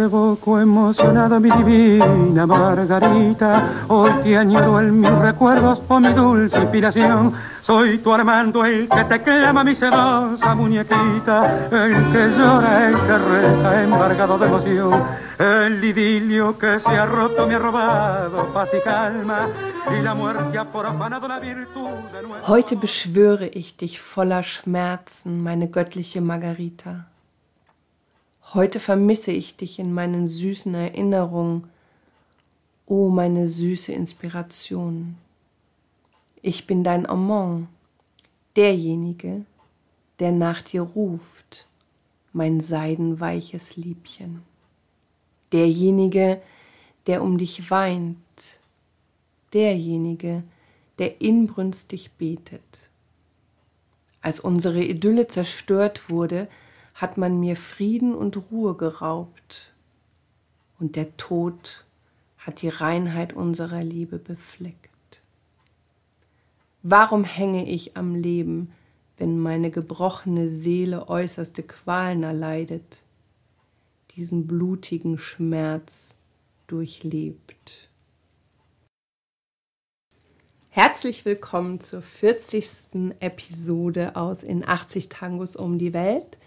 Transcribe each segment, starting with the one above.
te evoco emocionado, mi divina Margarita. Hoy te añoro en mis recuerdos por mi dulce inspiración. Soy tu Armando, el que te clama mi sedosa muñequita, el que llora, el que reza, embargado de emoción. El idilio que se ha roto me ha robado paz y calma, y la muerte. Heute beschwöre ich dich voller Schmerzen, meine göttliche Margarita. Heute vermisse ich dich in meinen süßen Erinnerungen, o oh, meine süße Inspiration. Ich bin dein Amant, derjenige, der nach dir ruft, mein seidenweiches Liebchen. Derjenige, der um dich weint, derjenige, der inbrünstig betet. Als unsere Idylle zerstört wurde, hat man mir Frieden und Ruhe geraubt, und der Tod hat die Reinheit unserer Liebe befleckt. Warum hänge ich am Leben, wenn meine gebrochene Seele äußerste Qualen erleidet, diesen blutigen Schmerz durchlebt? Herzlich willkommen zur 40. Episode aus In 80 Tangos um die Welt.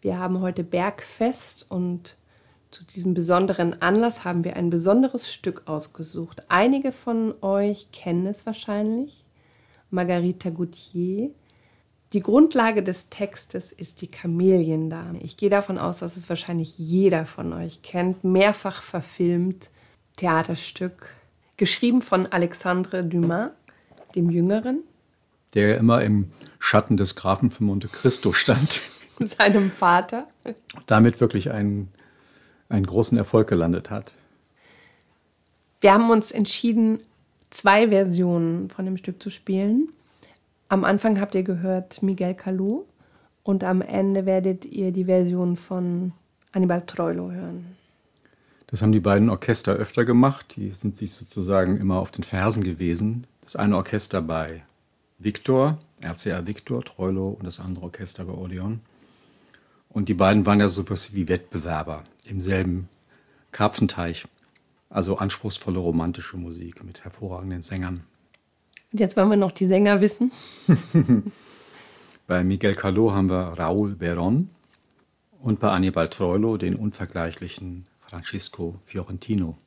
Wir haben heute Bergfest und zu diesem besonderen Anlass haben wir ein besonderes Stück ausgesucht. Einige von euch kennen es wahrscheinlich. Margarita Gauthier. Die Grundlage des Textes ist die Kameliendame. Ich gehe davon aus, dass es wahrscheinlich jeder von euch kennt. Mehrfach verfilmt Theaterstück, geschrieben von Alexandre Dumas, dem Jüngeren. Der ja immer im Schatten des Grafen von Monte Cristo stand. Seinem Vater. Damit wirklich einen, einen großen Erfolg gelandet hat. Wir haben uns entschieden, zwei Versionen von dem Stück zu spielen. Am Anfang habt ihr gehört Miguel Calou und am Ende werdet ihr die Version von Annibal Troilo hören. Das haben die beiden Orchester öfter gemacht. Die sind sich sozusagen immer auf den Fersen gewesen. Das eine Orchester bei Victor, RCA Victor, Troilo und das andere Orchester bei Odeon. Und die beiden waren ja sowas wie Wettbewerber im selben Karpfenteich. Also anspruchsvolle romantische Musik mit hervorragenden Sängern. Und jetzt wollen wir noch die Sänger wissen. bei Miguel Caló haben wir Raúl Berón und bei Annibal Troilo den unvergleichlichen Francisco Fiorentino.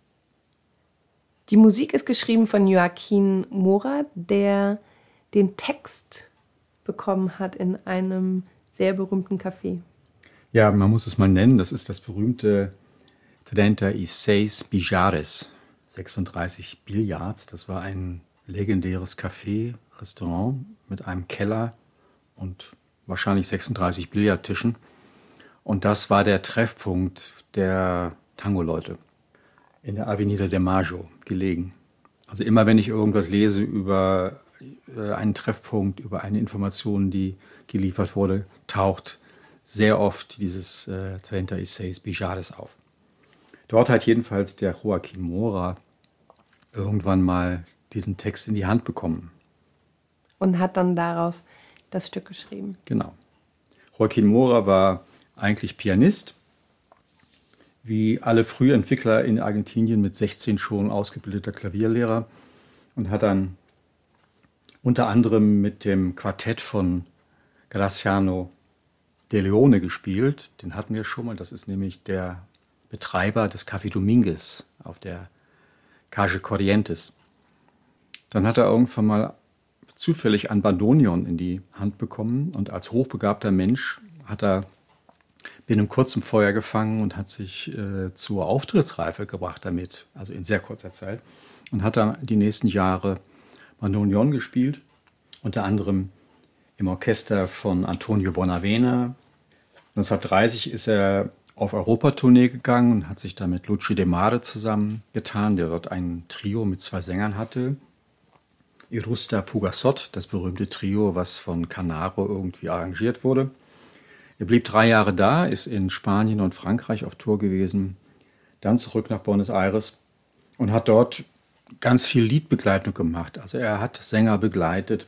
Die Musik ist geschrieben von Joaquin Mora, der den Text bekommen hat in einem sehr berühmten Café. Ja, man muss es mal nennen. Das ist das berühmte 36 Bijares, 36 Billards. Das war ein legendäres Café, Restaurant mit einem Keller und wahrscheinlich 36 Billardtischen. Und das war der Treffpunkt der Tango-Leute in der Avenida de Majo gelegen. Also immer wenn ich irgendwas lese über äh, einen Treffpunkt, über eine Information, die geliefert wurde, taucht sehr oft dieses äh, 36 Bijares auf. Dort hat jedenfalls der Joaquin Mora irgendwann mal diesen Text in die Hand bekommen. Und hat dann daraus das Stück geschrieben. Genau. Joaquin Mora war eigentlich Pianist, wie alle Frühentwickler in Argentinien mit 16 schon ausgebildeter Klavierlehrer und hat dann unter anderem mit dem Quartett von Graciano de Leone gespielt. Den hatten wir schon mal. Das ist nämlich der Betreiber des Café Dominguez auf der Calle Corrientes. Dann hat er irgendwann mal zufällig ein Bandonion in die Hand bekommen und als hochbegabter Mensch hat er binnen kurzem Feuer gefangen und hat sich äh, zur Auftrittsreife gebracht damit, also in sehr kurzer Zeit. Und hat dann die nächsten Jahre Bandonion gespielt, unter anderem im Orchester von Antonio Bonavena. 1930 ist er auf Europatournee gegangen und hat sich da mit Luci De Mare zusammengetan, der dort ein Trio mit zwei Sängern hatte. Irusta Pugasot, das berühmte Trio, was von Canaro irgendwie arrangiert wurde. Er blieb drei Jahre da, ist in Spanien und Frankreich auf Tour gewesen, dann zurück nach Buenos Aires und hat dort ganz viel Liedbegleitung gemacht. Also er hat Sänger begleitet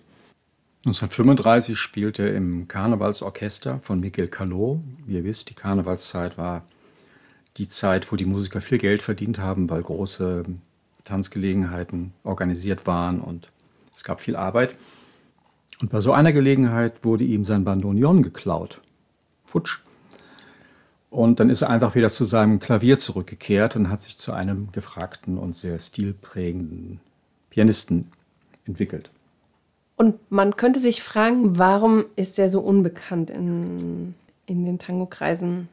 1935 spielte er im Karnevalsorchester von Miguel Caló. Wie ihr wisst, die Karnevalszeit war die Zeit, wo die Musiker viel Geld verdient haben, weil große Tanzgelegenheiten organisiert waren und es gab viel Arbeit. Und bei so einer Gelegenheit wurde ihm sein Bandoneon geklaut. Futsch. Und dann ist er einfach wieder zu seinem Klavier zurückgekehrt und hat sich zu einem gefragten und sehr stilprägenden Pianisten entwickelt. Und man könnte sich fragen, warum ist er so unbekannt in, in den Tango-Kreisen?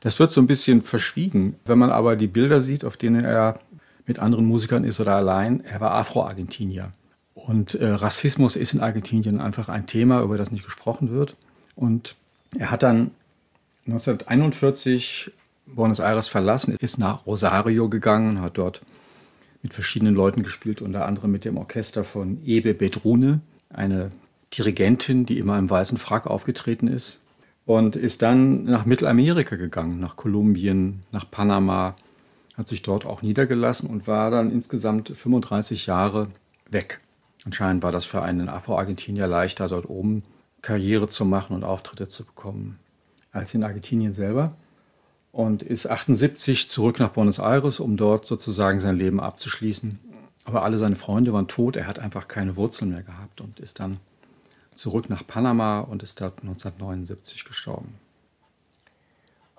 Das wird so ein bisschen verschwiegen. Wenn man aber die Bilder sieht, auf denen er mit anderen Musikern ist oder allein, er war Afro-Argentinier. Und äh, Rassismus ist in Argentinien einfach ein Thema, über das nicht gesprochen wird. Und er hat dann 1941 Buenos Aires verlassen, ist nach Rosario gegangen, hat dort mit verschiedenen Leuten gespielt, unter anderem mit dem Orchester von Ebe Bedrune, eine Dirigentin, die immer im weißen Frack aufgetreten ist. Und ist dann nach Mittelamerika gegangen, nach Kolumbien, nach Panama, hat sich dort auch niedergelassen und war dann insgesamt 35 Jahre weg. Anscheinend war das für einen Afro-Argentinier leichter, dort oben Karriere zu machen und Auftritte zu bekommen als in Argentinien selber und ist 78 zurück nach Buenos Aires, um dort sozusagen sein Leben abzuschließen. Aber alle seine Freunde waren tot, er hat einfach keine Wurzeln mehr gehabt und ist dann zurück nach Panama und ist dort 1979 gestorben.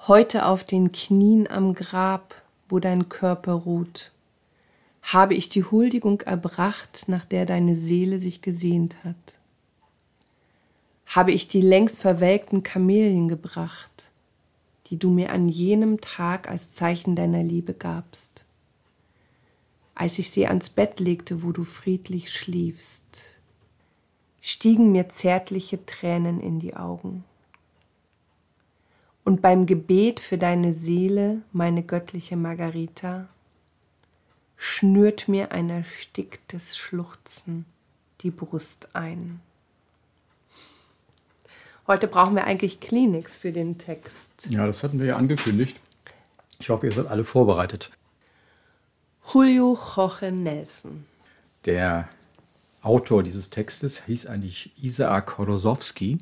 Heute auf den Knien am Grab, wo dein Körper ruht, habe ich die Huldigung erbracht, nach der deine Seele sich gesehnt hat. Habe ich die längst verwelkten Kamelien gebracht, die du mir an jenem Tag als Zeichen deiner Liebe gabst, als ich sie ans Bett legte, wo du friedlich schliefst, stiegen mir zärtliche Tränen in die Augen. Und beim Gebet für deine Seele, meine göttliche Margarita, schnürt mir ein ersticktes Schluchzen die Brust ein. Heute brauchen wir eigentlich Kleenex für den Text. Ja, das hatten wir ja angekündigt. Ich hoffe, ihr seid alle vorbereitet. Julio Jorge Nelson. Der Autor dieses Textes hieß eigentlich Isaac Horosowski,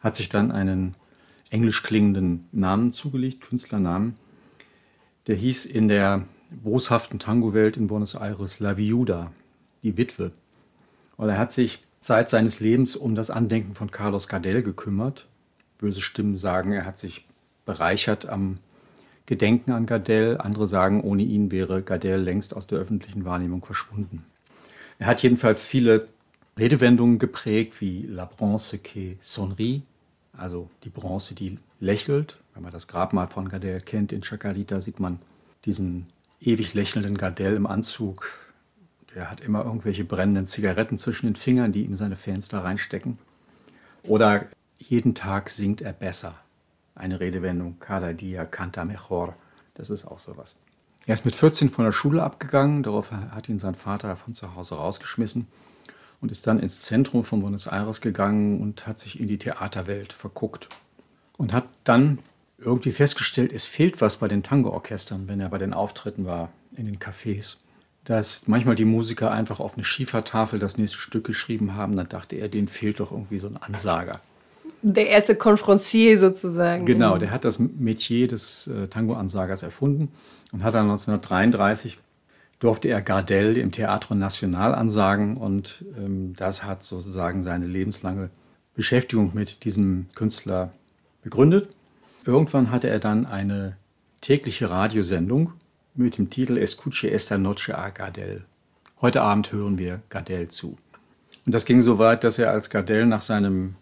hat sich dann einen englisch klingenden Namen zugelegt, Künstlernamen. Der hieß in der boshaften Tango-Welt in Buenos Aires La Viuda, die Witwe. Und er hat sich Zeit seines Lebens um das Andenken von Carlos Gardel gekümmert. Böse Stimmen sagen, er hat sich bereichert am Gedenken an Gardel. Andere sagen, ohne ihn wäre Gardel längst aus der öffentlichen Wahrnehmung verschwunden. Er hat jedenfalls viele Redewendungen geprägt, wie La Bronze qui sonrit, also die Bronze, die lächelt. Wenn man das Grabmal von Gardel kennt in Chacarita, sieht man diesen ewig lächelnden Gardel im Anzug er hat immer irgendwelche brennenden Zigaretten zwischen den Fingern, die ihm seine Fans da reinstecken. Oder jeden Tag singt er besser. Eine Redewendung, cada dia canta mejor. Das ist auch sowas. Er ist mit 14 von der Schule abgegangen, darauf hat ihn sein Vater von zu Hause rausgeschmissen und ist dann ins Zentrum von Buenos Aires gegangen und hat sich in die Theaterwelt verguckt. Und hat dann irgendwie festgestellt, es fehlt was bei den Tango-Orchestern, wenn er bei den Auftritten war, in den Cafés dass manchmal die Musiker einfach auf eine Schiefertafel das nächste Stück geschrieben haben. Dann dachte er, denen fehlt doch irgendwie so ein Ansager. Der erste Confrancier sozusagen. Genau, der hat das Metier des äh, Tango-Ansagers erfunden und hat dann 1933 durfte er Gardel im Teatro Nacional ansagen und ähm, das hat sozusagen seine lebenslange Beschäftigung mit diesem Künstler begründet. Irgendwann hatte er dann eine tägliche Radiosendung mit dem Titel Escuche esta noche a Gardel. Heute Abend hören wir Gardel zu. Und das ging so weit, dass er als Gardel nach seinem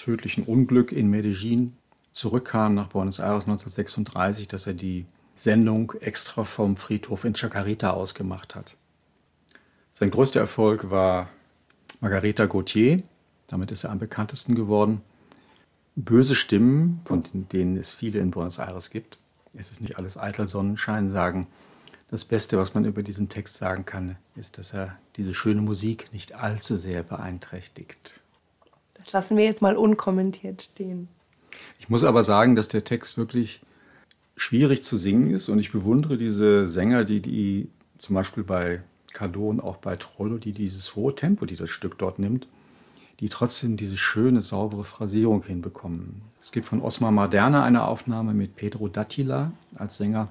tödlichen Unglück in Medellin zurückkam nach Buenos Aires 1936, dass er die Sendung extra vom Friedhof in Chacarita ausgemacht hat. Sein größter Erfolg war Margarita Gauthier, damit ist er am bekanntesten geworden. Böse Stimmen, von denen es viele in Buenos Aires gibt, es ist nicht alles eitel Sonnenschein, sagen, das Beste, was man über diesen Text sagen kann, ist, dass er diese schöne Musik nicht allzu sehr beeinträchtigt. Das lassen wir jetzt mal unkommentiert stehen. Ich muss aber sagen, dass der Text wirklich schwierig zu singen ist und ich bewundere diese Sänger, die, die zum Beispiel bei Cardot und auch bei Trollo, die dieses hohe Tempo, die das Stück dort nimmt, die trotzdem diese schöne, saubere Phrasierung hinbekommen. Es gibt von Osmar Maderna eine Aufnahme mit Pedro Dattila als Sänger.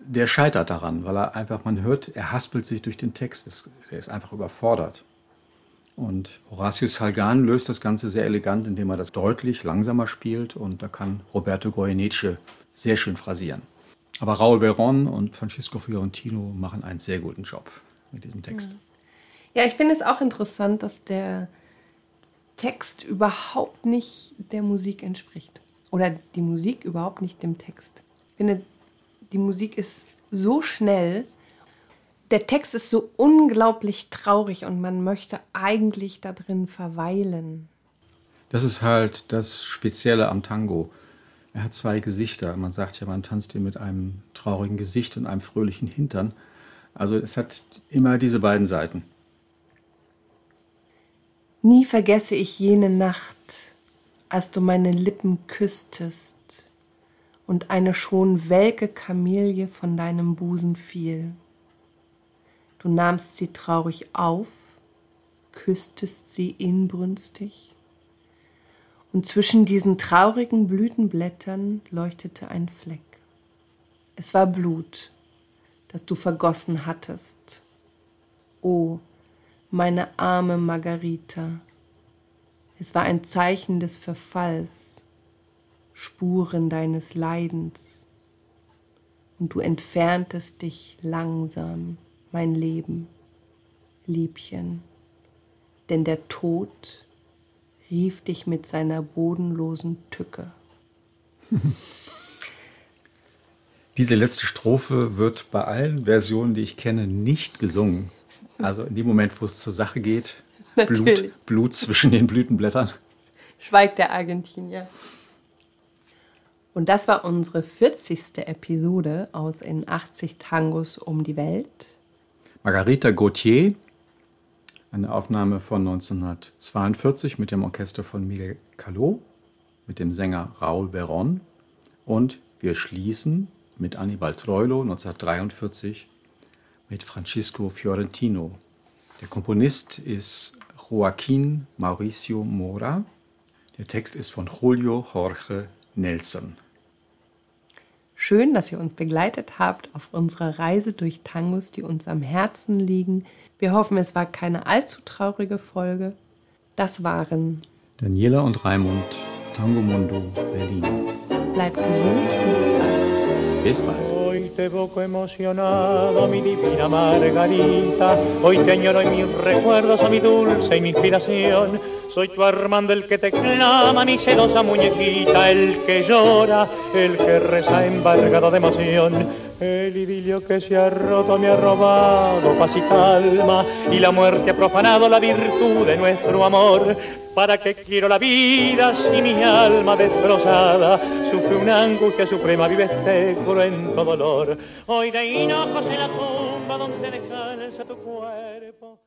Der scheitert daran, weil er einfach, man hört, er haspelt sich durch den Text. Er ist einfach überfordert. Und Horatius Salgan löst das Ganze sehr elegant, indem er das deutlich langsamer spielt und da kann Roberto Goyeneche sehr schön phrasieren. Aber Raul Beron und Francisco Fiorentino machen einen sehr guten Job mit diesem Text. Ja, ich finde es auch interessant, dass der Text überhaupt nicht der Musik entspricht. Oder die Musik überhaupt nicht dem Text. Ich finde, die Musik ist so schnell der Text ist so unglaublich traurig und man möchte eigentlich da drin verweilen. Das ist halt das Spezielle am Tango. Er hat zwei Gesichter. Man sagt ja, man tanzt hier mit einem traurigen Gesicht und einem fröhlichen Hintern. Also es hat immer diese beiden Seiten. Nie vergesse ich jene Nacht, als du meine Lippen küsstest und eine schon welke Kamelie von deinem Busen fiel. Du nahmst sie traurig auf, küsstest sie inbrünstig, und zwischen diesen traurigen Blütenblättern leuchtete ein Fleck. Es war Blut, das du vergossen hattest. O, meine arme Margarita, es war ein Zeichen des Verfalls, Spuren deines Leidens, und du entferntest dich langsam mein Leben, Liebchen, denn der Tod rief dich mit seiner bodenlosen Tücke. Diese letzte Strophe wird bei allen Versionen, die ich kenne, nicht gesungen. Also in dem Moment, wo es zur Sache geht, Blut, Blut zwischen den Blütenblättern. Schweigt der Argentinier. Und das war unsere 40. Episode aus In 80 Tangos um die Welt. Margarita Gauthier, eine Aufnahme von 1942 mit dem Orchester von Miguel Calot, mit dem Sänger Raúl Beron und wir schließen mit Annibal Troilo 1943 mit Francisco Fiorentino. Der Komponist ist Joaquín Mauricio Mora. Der Text ist von Julio Jorge Nelson. Schön, dass ihr uns begleitet habt auf unserer Reise durch Tangos, die uns am Herzen liegen. Wir hoffen, es war keine allzu traurige Folge. Das waren Daniela und Raimund, Tango Mundo, Berlin. Bleibt gesund und bis bald. Bis bald. Hoy te evoco emocionado, mi divina Margarita. Hoy te añoro en mis recuerdos, a mi dulce y mi inspiración. Soy tu Armando el que te clama, mi sedosa muñequita, el que llora, el que reza embargado de emoción. El idilio que se ha roto me ha robado paz y calma, y la muerte ha profanado la virtud de nuestro amor. ¿Para qué quiero la vida si mi alma destrozada sufre una angustia suprema, vive este cruento dolor? Hoy de hinojos en la tumba donde descansa tu cuerpo.